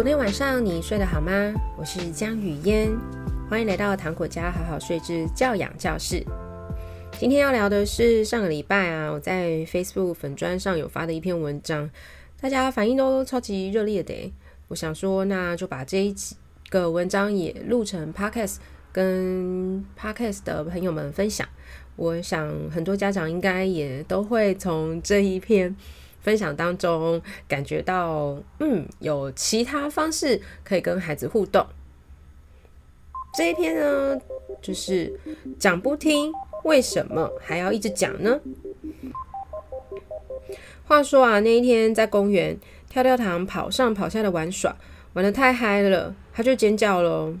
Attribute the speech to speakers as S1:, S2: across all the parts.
S1: 昨天晚上你睡得好吗？我是江雨嫣，欢迎来到糖果家好好睡之教养教室。今天要聊的是上个礼拜啊，我在 Facebook 粉砖上有发的一篇文章，大家反应都超级热烈的。我想说，那就把这一个文章也录成 Podcast，跟 Podcast 的朋友们分享。我想很多家长应该也都会从这一篇。分享当中感觉到，嗯，有其他方式可以跟孩子互动。这一篇呢，就是讲不听，为什么还要一直讲呢？话说啊，那一天在公园，跳跳糖跑上跑下的玩耍，玩得太嗨了，他就尖叫喽。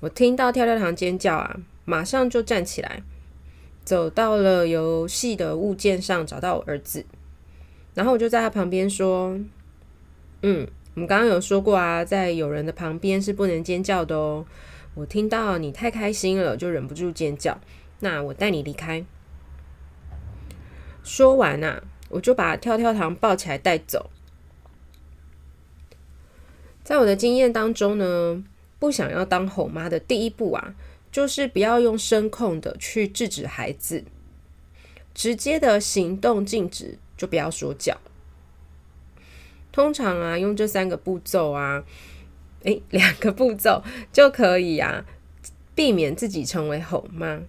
S1: 我听到跳跳糖尖叫啊，马上就站起来，走到了游戏的物件上，找到我儿子。然后我就在他旁边说：“嗯，我们刚刚有说过啊，在有人的旁边是不能尖叫的哦。我听到你太开心了，就忍不住尖叫。那我带你离开。”说完啊，我就把跳跳糖抱起来带走。在我的经验当中呢，不想要当吼妈的第一步啊，就是不要用声控的去制止孩子，直接的行动禁止。就不要说教。通常啊，用这三个步骤啊，诶，两个步骤就可以啊，避免自己成为吼妈。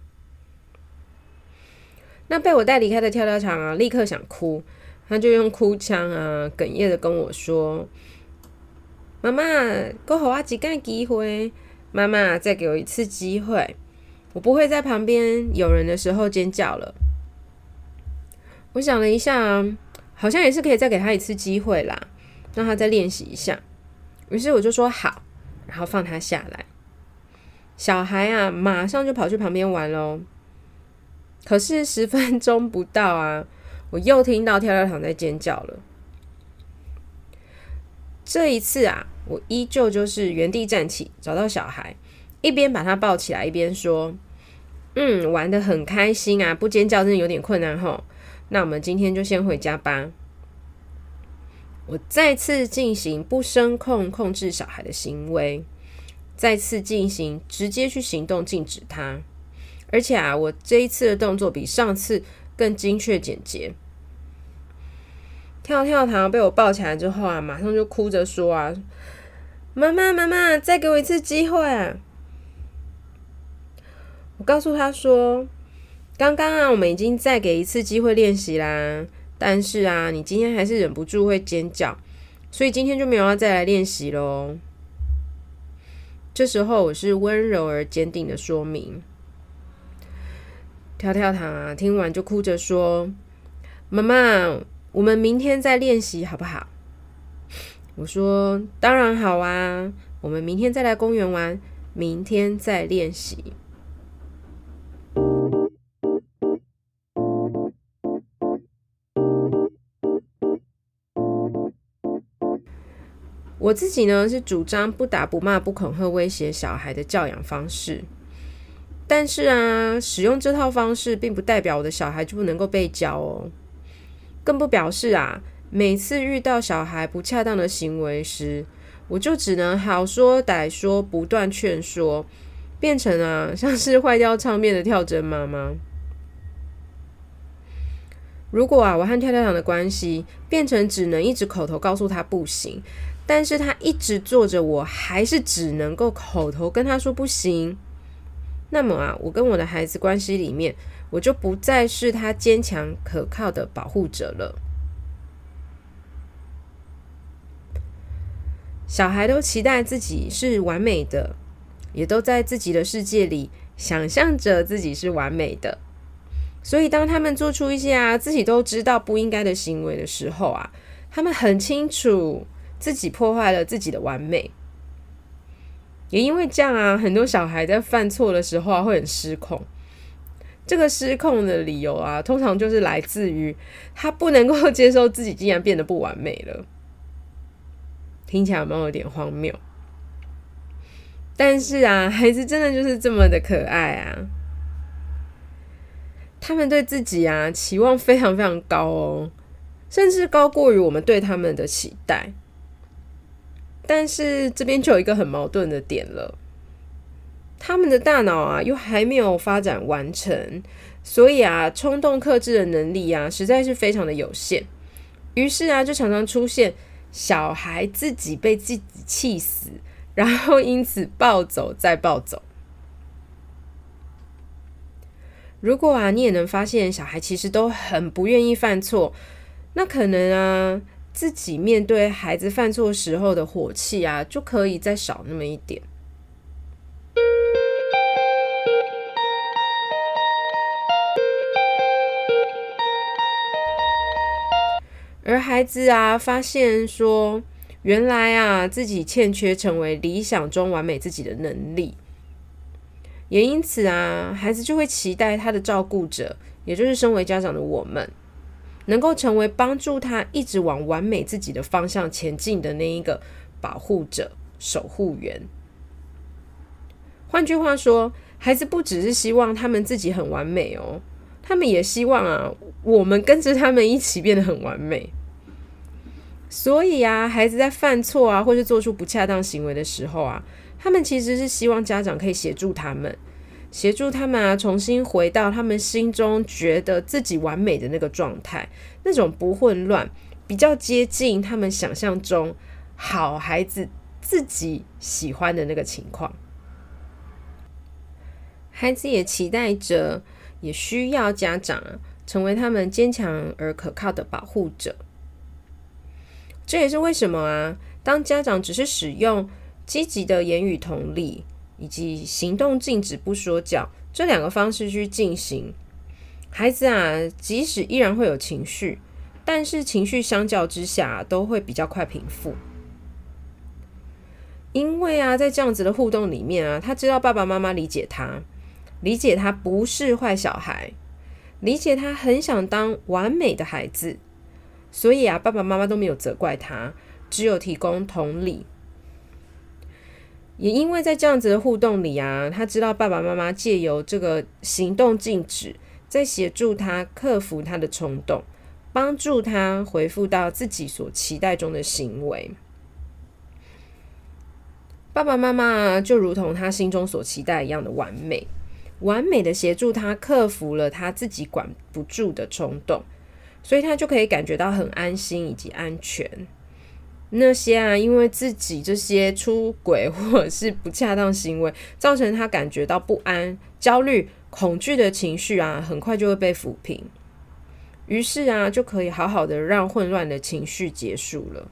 S1: 那被我带离开的跳跳糖啊，立刻想哭，他就用哭腔啊，哽咽的跟我说：“妈妈，给我一个机会，妈妈再给我一次机会，我不会在旁边有人的时候尖叫了。”我想了一下，好像也是可以再给他一次机会啦，让他再练习一下。于是我就说好，然后放他下来。小孩啊，马上就跑去旁边玩喽。可是十分钟不到啊，我又听到跳跳糖在尖叫了。这一次啊，我依旧就是原地站起，找到小孩，一边把他抱起来，一边说：“嗯，玩得很开心啊，不尖叫真的有点困难吼。”那我们今天就先回家吧。我再次进行不声控控制小孩的行为，再次进行直接去行动禁止他。而且啊，我这一次的动作比上次更精确简洁。跳跳糖被我抱起来之后啊，马上就哭着说啊：“妈妈，妈妈，再给我一次机会！”我告诉他说。刚刚啊，我们已经再给一次机会练习啦。但是啊，你今天还是忍不住会尖叫，所以今天就没有要再来练习喽。这时候我是温柔而坚定的说明。跳跳糖啊，听完就哭着说：“妈妈，我们明天再练习好不好？”我说：“当然好啊，我们明天再来公园玩，明天再练习。”我自己呢，是主张不打不骂不恐吓威胁小孩的教养方式，但是啊，使用这套方式并不代表我的小孩就不能够被教哦，更不表示啊，每次遇到小孩不恰当的行为时，我就只能好说歹说，不断劝说，变成啊像是坏掉唱片的跳针妈妈。如果啊，我和跳跳糖的关系变成只能一直口头告诉他不行。但是他一直做着，我还是只能够口头跟他说不行。那么啊，我跟我的孩子关系里面，我就不再是他坚强可靠的保护者了。小孩都期待自己是完美的，也都在自己的世界里想象着自己是完美的。所以当他们做出一些啊自己都知道不应该的行为的时候啊，他们很清楚。自己破坏了自己的完美，也因为这样啊，很多小孩在犯错的时候啊，会很失控。这个失控的理由啊，通常就是来自于他不能够接受自己竟然变得不完美了。听起来有没有点荒谬？但是啊，孩子真的就是这么的可爱啊！他们对自己啊期望非常非常高哦，甚至高过于我们对他们的期待。但是这边就有一个很矛盾的点了，他们的大脑啊又还没有发展完成，所以啊冲动克制的能力啊实在是非常的有限。于是啊就常常出现小孩自己被自己气死，然后因此暴走再暴走。如果啊你也能发现小孩其实都很不愿意犯错，那可能啊。自己面对孩子犯错时候的火气啊，就可以再少那么一点。而孩子啊，发现说，原来啊，自己欠缺成为理想中完美自己的能力，也因此啊，孩子就会期待他的照顾者，也就是身为家长的我们。能够成为帮助他一直往完美自己的方向前进的那一个保护者、守护员。换句话说，孩子不只是希望他们自己很完美哦，他们也希望啊，我们跟着他们一起变得很完美。所以啊，孩子在犯错啊，或是做出不恰当行为的时候啊，他们其实是希望家长可以协助他们。协助他们啊，重新回到他们心中觉得自己完美的那个状态，那种不混乱，比较接近他们想象中好孩子自己喜欢的那个情况。孩子也期待着，也需要家长，成为他们坚强而可靠的保护者。这也是为什么啊，当家长只是使用积极的言语同理，以及行动禁止不说教这两个方式去进行，孩子啊，即使依然会有情绪，但是情绪相较之下都会比较快平复。因为啊，在这样子的互动里面啊，他知道爸爸妈妈理解他，理解他不是坏小孩，理解他很想当完美的孩子，所以啊，爸爸妈妈都没有责怪他，只有提供同理。也因为在这样子的互动里啊，他知道爸爸妈妈借由这个行动禁止，在协助他克服他的冲动，帮助他回复到自己所期待中的行为。爸爸妈妈就如同他心中所期待一样的完美，完美的协助他克服了他自己管不住的冲动，所以他就可以感觉到很安心以及安全。那些啊，因为自己这些出轨或者是不恰当行为，造成他感觉到不安、焦虑、恐惧的情绪啊，很快就会被抚平。于是啊，就可以好好的让混乱的情绪结束了。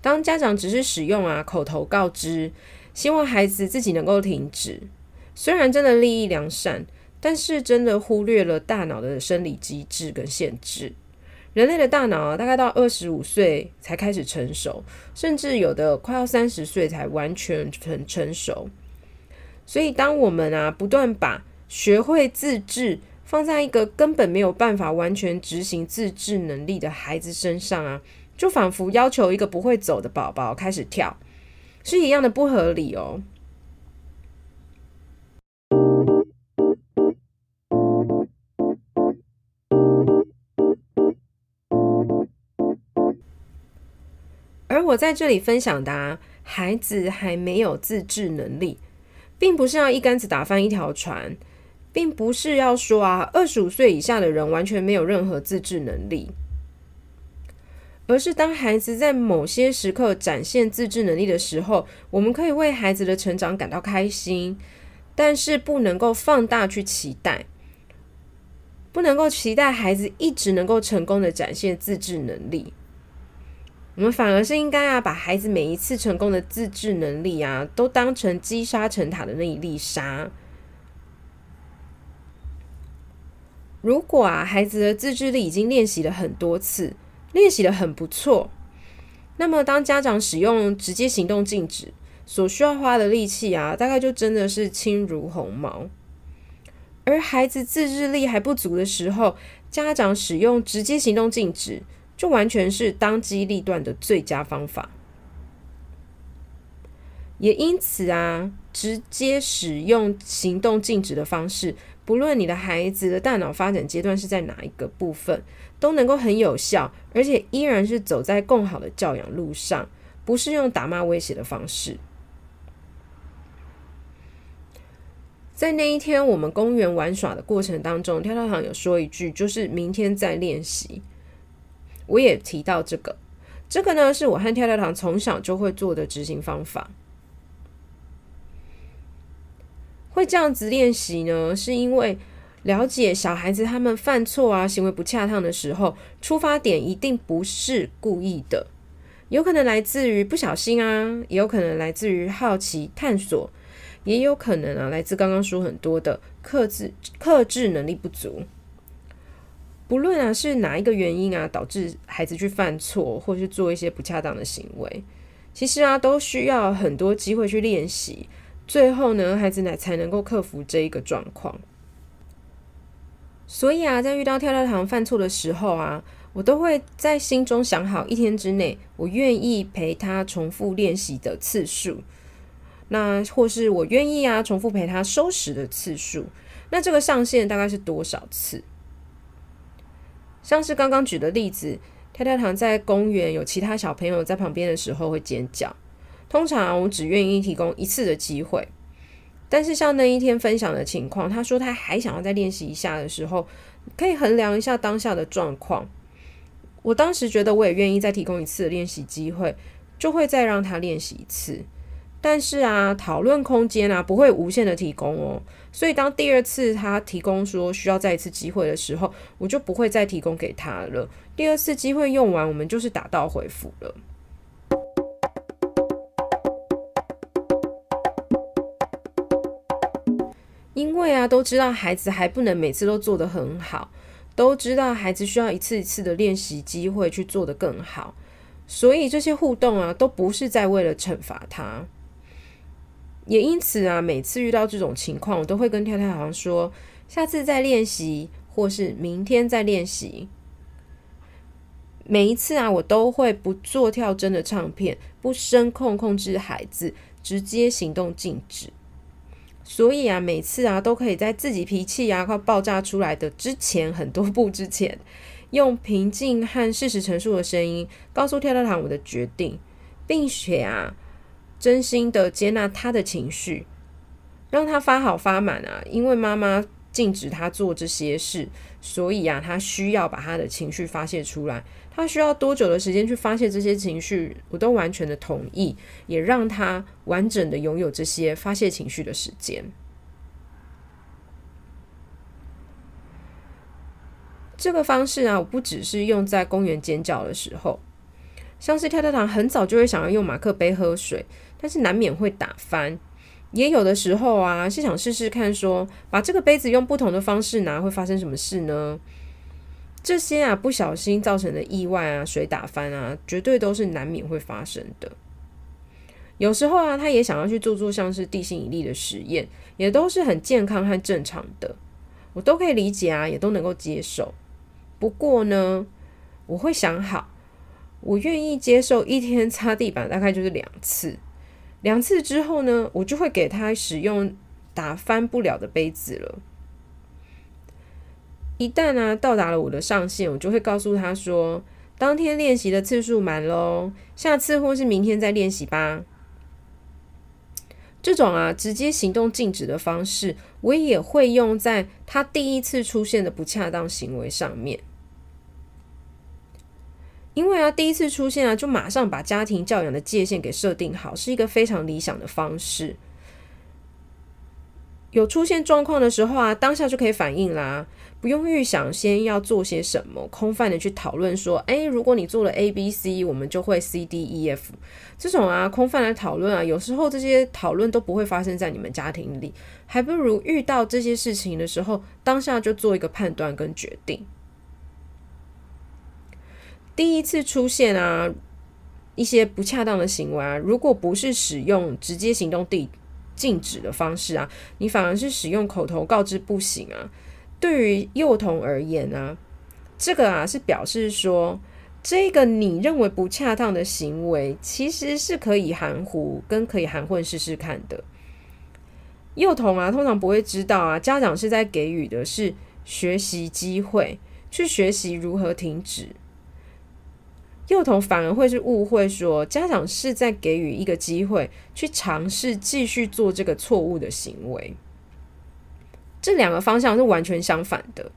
S1: 当家长只是使用啊口头告知，希望孩子自己能够停止，虽然真的利益良善，但是真的忽略了大脑的生理机制跟限制。人类的大脑，大概到二十五岁才开始成熟，甚至有的快要三十岁才完全很成熟。所以，当我们啊不断把学会自制放在一个根本没有办法完全执行自制能力的孩子身上啊，就仿佛要求一个不会走的宝宝开始跳，是一样的不合理哦。而我在这里分享的，孩子还没有自制能力，并不是要一竿子打翻一条船，并不是要说啊，二十五岁以下的人完全没有任何自制能力，而是当孩子在某些时刻展现自制能力的时候，我们可以为孩子的成长感到开心，但是不能够放大去期待，不能够期待孩子一直能够成功的展现自制能力。我们反而是应该啊，把孩子每一次成功的自制能力啊，都当成积沙成塔的那一粒沙。如果啊，孩子的自制力已经练习了很多次，练习得很不错，那么当家长使用直接行动禁止，所需要花的力气啊，大概就真的是轻如鸿毛。而孩子自制力还不足的时候，家长使用直接行动禁止。就完全是当机立断的最佳方法，也因此啊，直接使用行动禁止的方式，不论你的孩子的大脑发展阶段是在哪一个部分，都能够很有效，而且依然是走在更好的教养路上，不是用打骂威胁的方式。在那一天我们公园玩耍的过程当中，跳跳糖有说一句，就是明天再练习。我也提到这个，这个呢是我和跳跳糖从小就会做的执行方法。会这样子练习呢，是因为了解小孩子他们犯错啊、行为不恰当的时候，出发点一定不是故意的，有可能来自于不小心啊，也有可能来自于好奇探索，也有可能啊来自刚刚说很多的克制、克制能力不足。不论啊是哪一个原因啊导致孩子去犯错，或是做一些不恰当的行为，其实啊都需要很多机会去练习。最后呢，孩子呢才能够克服这一个状况。所以啊，在遇到跳跳糖犯错的时候啊，我都会在心中想好一天之内我愿意陪他重复练习的次数，那或是我愿意啊重复陪他收拾的次数，那这个上限大概是多少次？像是刚刚举的例子，跳跳糖在公园有其他小朋友在旁边的时候会尖叫。通常我只愿意提供一次的机会，但是像那一天分享的情况，他说他还想要再练习一下的时候，可以衡量一下当下的状况。我当时觉得我也愿意再提供一次练习机会，就会再让他练习一次。但是啊，讨论空间啊不会无限的提供哦，所以当第二次他提供说需要再一次机会的时候，我就不会再提供给他了。第二次机会用完，我们就是打道回府了。因为啊，都知道孩子还不能每次都做得很好，都知道孩子需要一次一次的练习机会去做得更好，所以这些互动啊，都不是在为了惩罚他。也因此啊，每次遇到这种情况，我都会跟跳跳糖说，下次再练习，或是明天再练习。每一次啊，我都会不做跳针的唱片，不声控控制孩子，直接行动禁止。所以啊，每次啊，都可以在自己脾气啊快爆炸出来的之前很多步之前，用平静和事实陈述的声音告诉跳跳糖我的决定，并且啊，真心的接纳他的情绪，让他发好发满啊，因为妈妈禁止他做这些事，所以啊，他需要把他的情绪发泄出来。他需要多久的时间去发泄这些情绪，我都完全的同意，也让他完整的拥有这些发泄情绪的时间。这个方式啊，我不只是用在公园尖叫的时候，像是跳跳糖很早就会想要用马克杯喝水，但是难免会打翻。也有的时候啊，是想试试看说，说把这个杯子用不同的方式拿，会发生什么事呢？这些啊，不小心造成的意外啊，水打翻啊，绝对都是难免会发生的。有时候啊，他也想要去做做像是地心引力的实验，也都是很健康和正常的，我都可以理解啊，也都能够接受。不过呢，我会想好，我愿意接受一天擦地板大概就是两次，两次之后呢，我就会给他使用打翻不了的杯子了。一旦呢、啊、到达了我的上限，我就会告诉他说：“当天练习的次数满喽，下次或是明天再练习吧。”这种啊直接行动禁止的方式，我也会用在他第一次出现的不恰当行为上面。因为啊第一次出现啊，就马上把家庭教养的界限给设定好，是一个非常理想的方式。有出现状况的时候啊，当下就可以反应啦，不用预想先要做些什么，空泛的去讨论说，哎，如果你做了 A、B、C，我们就会 C、D、E、F。这种啊，空泛的讨论啊，有时候这些讨论都不会发生在你们家庭里，还不如遇到这些事情的时候，当下就做一个判断跟决定。第一次出现啊，一些不恰当的行为啊，如果不是使用直接行动地。禁止的方式啊，你反而是使用口头告知不行啊。对于幼童而言啊，这个啊是表示说，这个你认为不恰当的行为，其实是可以含糊跟可以含混试试看的。幼童啊，通常不会知道啊，家长是在给予的是学习机会，去学习如何停止。幼童反而会是误会说，家长是在给予一个机会，去尝试继续做这个错误的行为。这两个方向是完全相反的。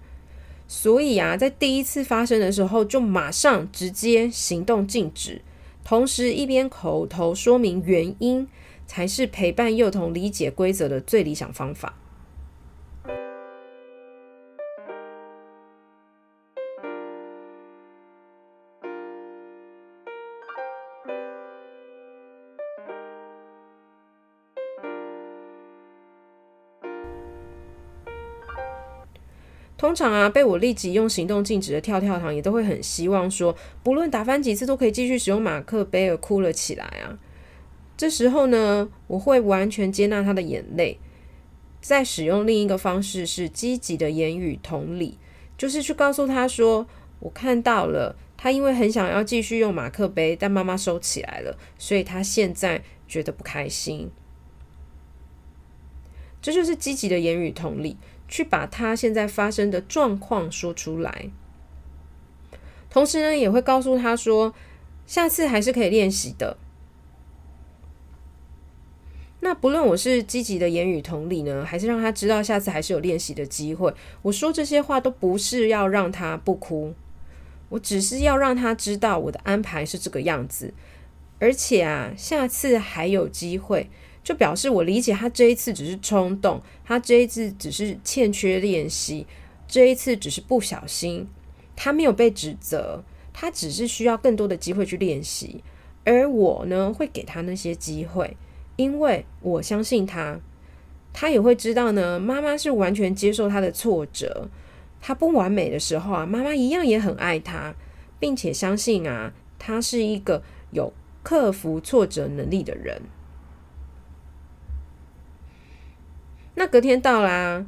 S1: 所以啊，在第一次发生的时候，就马上直接行动禁止，同时一边口头说明原因，才是陪伴幼童理解规则的最理想方法。通常啊，被我立即用行动禁止的跳跳糖，也都会很希望说，不论打翻几次都可以继续使用马克杯，而哭了起来啊。这时候呢，我会完全接纳他的眼泪，再使用另一个方式，是积极的言语同理，就是去告诉他说，我看到了，他因为很想要继续用马克杯，但妈妈收起来了，所以他现在觉得不开心。这就是积极的言语同理。去把他现在发生的状况说出来，同时呢，也会告诉他说，下次还是可以练习的。那不论我是积极的言语同理呢，还是让他知道下次还是有练习的机会，我说这些话都不是要让他不哭，我只是要让他知道我的安排是这个样子，而且啊，下次还有机会。就表示我理解他这一次只是冲动，他这一次只是欠缺练习，这一次只是不小心，他没有被指责，他只是需要更多的机会去练习，而我呢，会给他那些机会，因为我相信他，他也会知道呢，妈妈是完全接受他的挫折，他不完美的时候啊，妈妈一样也很爱他，并且相信啊，他是一个有克服挫折能力的人。那隔天到啦，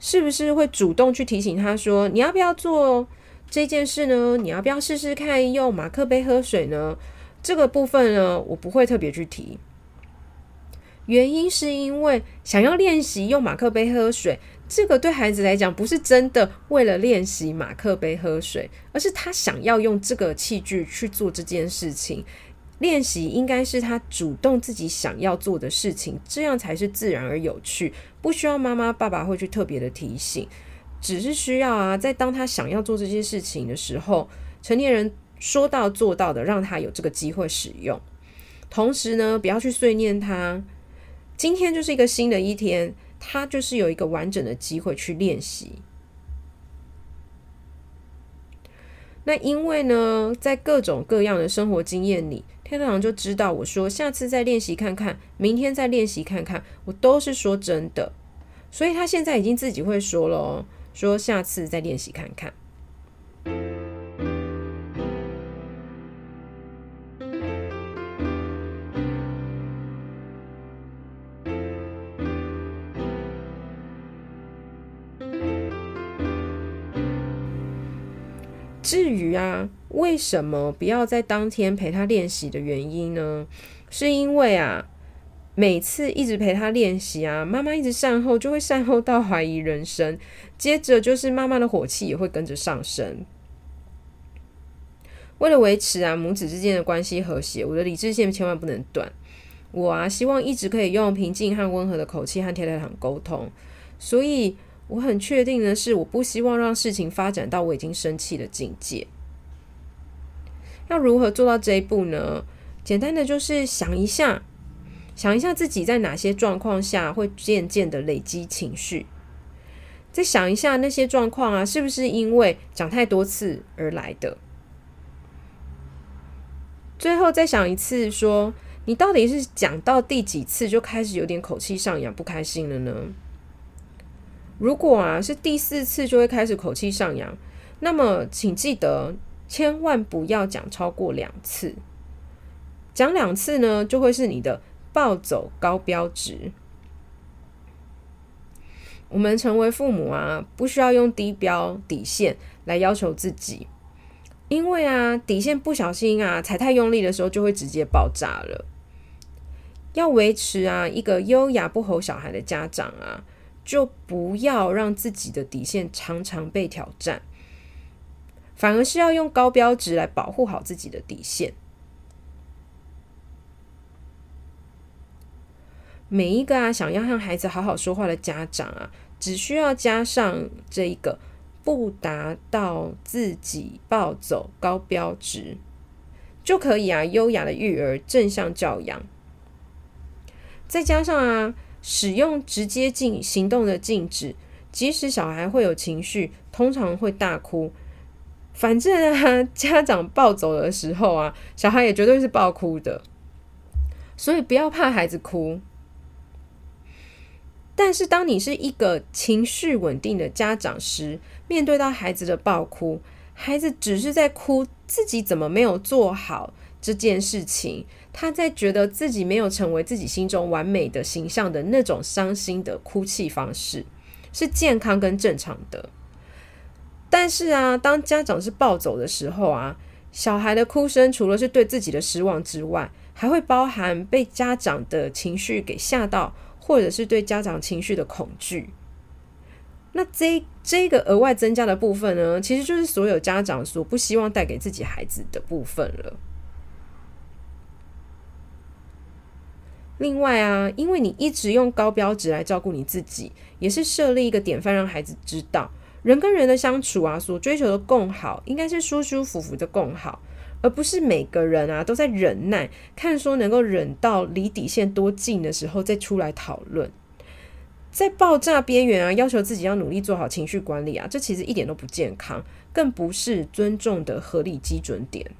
S1: 是不是会主动去提醒他说：“你要不要做这件事呢？你要不要试试看用马克杯喝水呢？”这个部分呢，我不会特别去提。原因是因为想要练习用马克杯喝水，这个对孩子来讲不是真的为了练习马克杯喝水，而是他想要用这个器具去做这件事情。练习应该是他主动自己想要做的事情，这样才是自然而有趣，不需要妈妈爸爸会去特别的提醒，只是需要啊，在当他想要做这些事情的时候，成年人说到做到的，让他有这个机会使用。同时呢，不要去碎念他，今天就是一个新的一天，他就是有一个完整的机会去练习。那因为呢，在各种各样的生活经验里，天堂就知道我说下次再练习看看，明天再练习看看，我都是说真的，所以他现在已经自己会说了哦，说下次再练习看看。至于啊，为什么不要在当天陪他练习的原因呢？是因为啊，每次一直陪他练习啊，妈妈一直善后，就会善后到怀疑人生，接着就是妈妈的火气也会跟着上升。为了维持啊母子之间的关系和谐，我的理智线千万不能断。我啊，希望一直可以用平静和温和的口气和跳跳糖沟通，所以。我很确定的是，我不希望让事情发展到我已经生气的境界。要如何做到这一步呢？简单的就是想一下，想一下自己在哪些状况下会渐渐的累积情绪，再想一下那些状况啊，是不是因为讲太多次而来的？最后再想一次说，你到底是讲到第几次就开始有点口气上扬、不开心了呢？如果啊是第四次就会开始口气上扬，那么请记得千万不要讲超过两次，讲两次呢就会是你的暴走高标值。我们成为父母啊，不需要用低标底线来要求自己，因为啊底线不小心啊踩太用力的时候就会直接爆炸了。要维持啊一个优雅不吼小孩的家长啊，就不要让自己的底线常常被挑战，反而是要用高标值来保护好自己的底线。每一个啊想要和孩子好好说话的家长啊，只需要加上这一个不达到自己暴走高标值。就可以啊，优雅的育儿，正向教养，再加上啊，使用直接禁行动的禁止，即使小孩会有情绪，通常会大哭，反正啊，家长暴走的时候啊，小孩也绝对是暴哭的，所以不要怕孩子哭。但是，当你是一个情绪稳定的家长时，面对到孩子的暴哭，孩子只是在哭。自己怎么没有做好这件事情？他在觉得自己没有成为自己心中完美的形象的那种伤心的哭泣方式，是健康跟正常的。但是啊，当家长是暴走的时候啊，小孩的哭声除了是对自己的失望之外，还会包含被家长的情绪给吓到，或者是对家长情绪的恐惧。那这这个额外增加的部分呢，其实就是所有家长所不希望带给自己孩子的部分了。另外啊，因为你一直用高标值来照顾你自己，也是设立一个典范，让孩子知道人跟人的相处啊，所追求的共好，应该是舒舒服服的共好，而不是每个人啊都在忍耐，看说能够忍到离底线多近的时候再出来讨论。在爆炸边缘啊，要求自己要努力做好情绪管理啊，这其实一点都不健康，更不是尊重的合理基准点。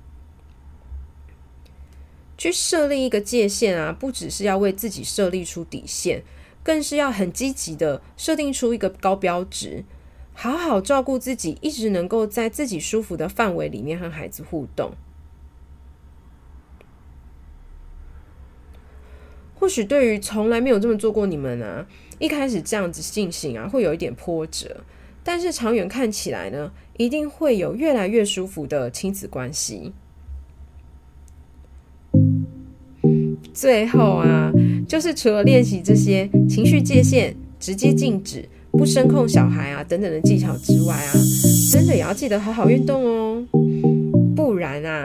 S1: 去设立一个界限啊，不只是要为自己设立出底线，更是要很积极的设定出一个高标值，好好照顾自己，一直能够在自己舒服的范围里面和孩子互动。或许对于从来没有这么做过你们啊，一开始这样子进行啊，会有一点波折，但是长远看起来呢，一定会有越来越舒服的亲子关系。最后啊，就是除了练习这些情绪界限、直接禁止、不声控小孩啊等等的技巧之外啊，真的也要记得好好运动哦，不然啊。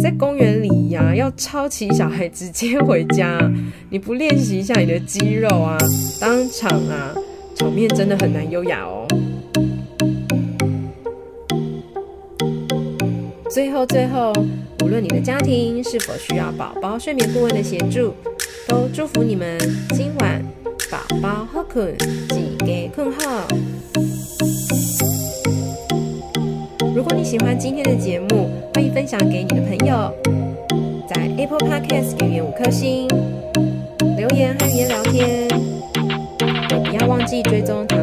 S1: 在公园里呀、要抄起小孩直接回家，你不练习一下你的肌肉啊，当场啊，场面真的很难优雅哦。最后最后，无论你的家庭是否需要宝宝睡眠顾问的协助，都祝福你们今晚宝宝好困困，惑。如果你喜欢今天的节目，欢迎分享给你的朋友，在 Apple Podcast 给予五颗星，留言和语言聊天，也不要忘记追踪糖